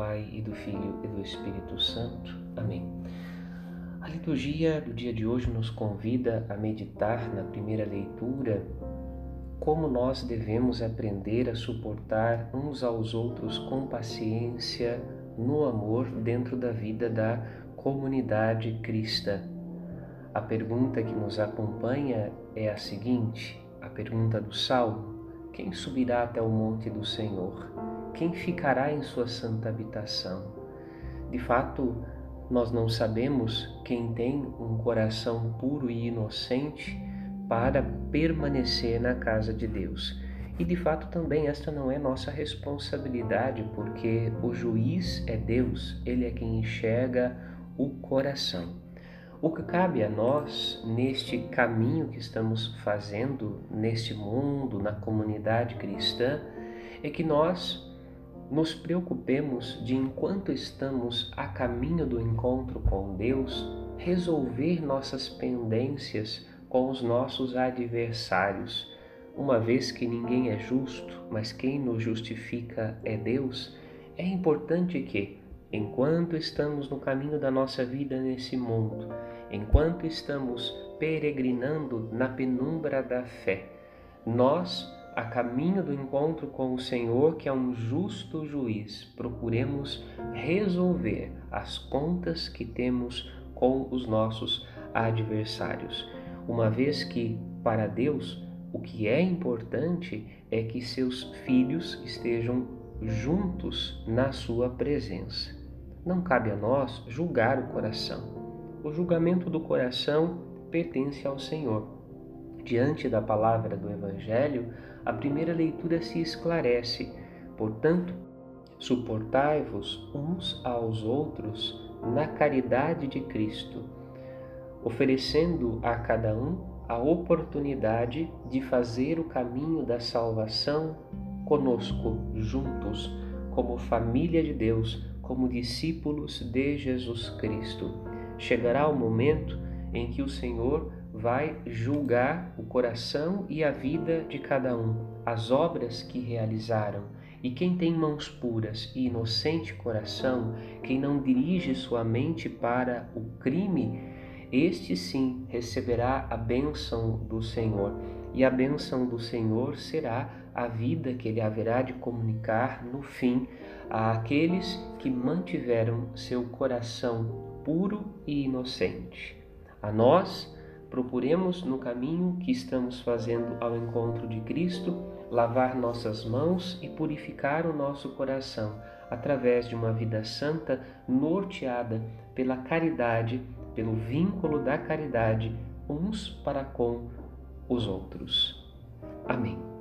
Pai e do Filho e do Espírito Santo. Amém. A liturgia do dia de hoje nos convida a meditar na primeira leitura como nós devemos aprender a suportar uns aos outros com paciência, no amor, dentro da vida da comunidade cristã. A pergunta que nos acompanha é a seguinte: a pergunta do Salmo: Quem subirá até o monte do Senhor? Quem ficará em sua santa habitação? De fato, nós não sabemos quem tem um coração puro e inocente para permanecer na casa de Deus. E de fato também esta não é nossa responsabilidade, porque o juiz é Deus, ele é quem enxerga o coração. O que cabe a nós neste caminho que estamos fazendo neste mundo, na comunidade cristã, é que nós nos preocupemos de, enquanto estamos a caminho do encontro com Deus, resolver nossas pendências com os nossos adversários. Uma vez que ninguém é justo, mas quem nos justifica é Deus, é importante que, enquanto estamos no caminho da nossa vida nesse mundo, enquanto estamos peregrinando na penumbra da fé, nós, a caminho do encontro com o Senhor, que é um justo juiz, procuremos resolver as contas que temos com os nossos adversários, uma vez que, para Deus, o que é importante é que seus filhos estejam juntos na sua presença. Não cabe a nós julgar o coração. O julgamento do coração pertence ao Senhor. Diante da palavra do Evangelho, a primeira leitura se esclarece. Portanto, suportai-vos uns aos outros na caridade de Cristo, oferecendo a cada um a oportunidade de fazer o caminho da salvação conosco, juntos, como família de Deus como discípulos de Jesus Cristo. Chegará o momento em que o Senhor vai julgar o coração e a vida de cada um, as obras que realizaram. E quem tem mãos puras e inocente coração, quem não dirige sua mente para o crime, este sim receberá a bênção do Senhor. E a bênção do Senhor será a vida que ele haverá de comunicar no fim àqueles que mantiveram seu coração puro e inocente. A nós, procuremos no caminho que estamos fazendo ao encontro de Cristo lavar nossas mãos e purificar o nosso coração através de uma vida santa norteada pela caridade, pelo vínculo da caridade uns para com os outros. Amém.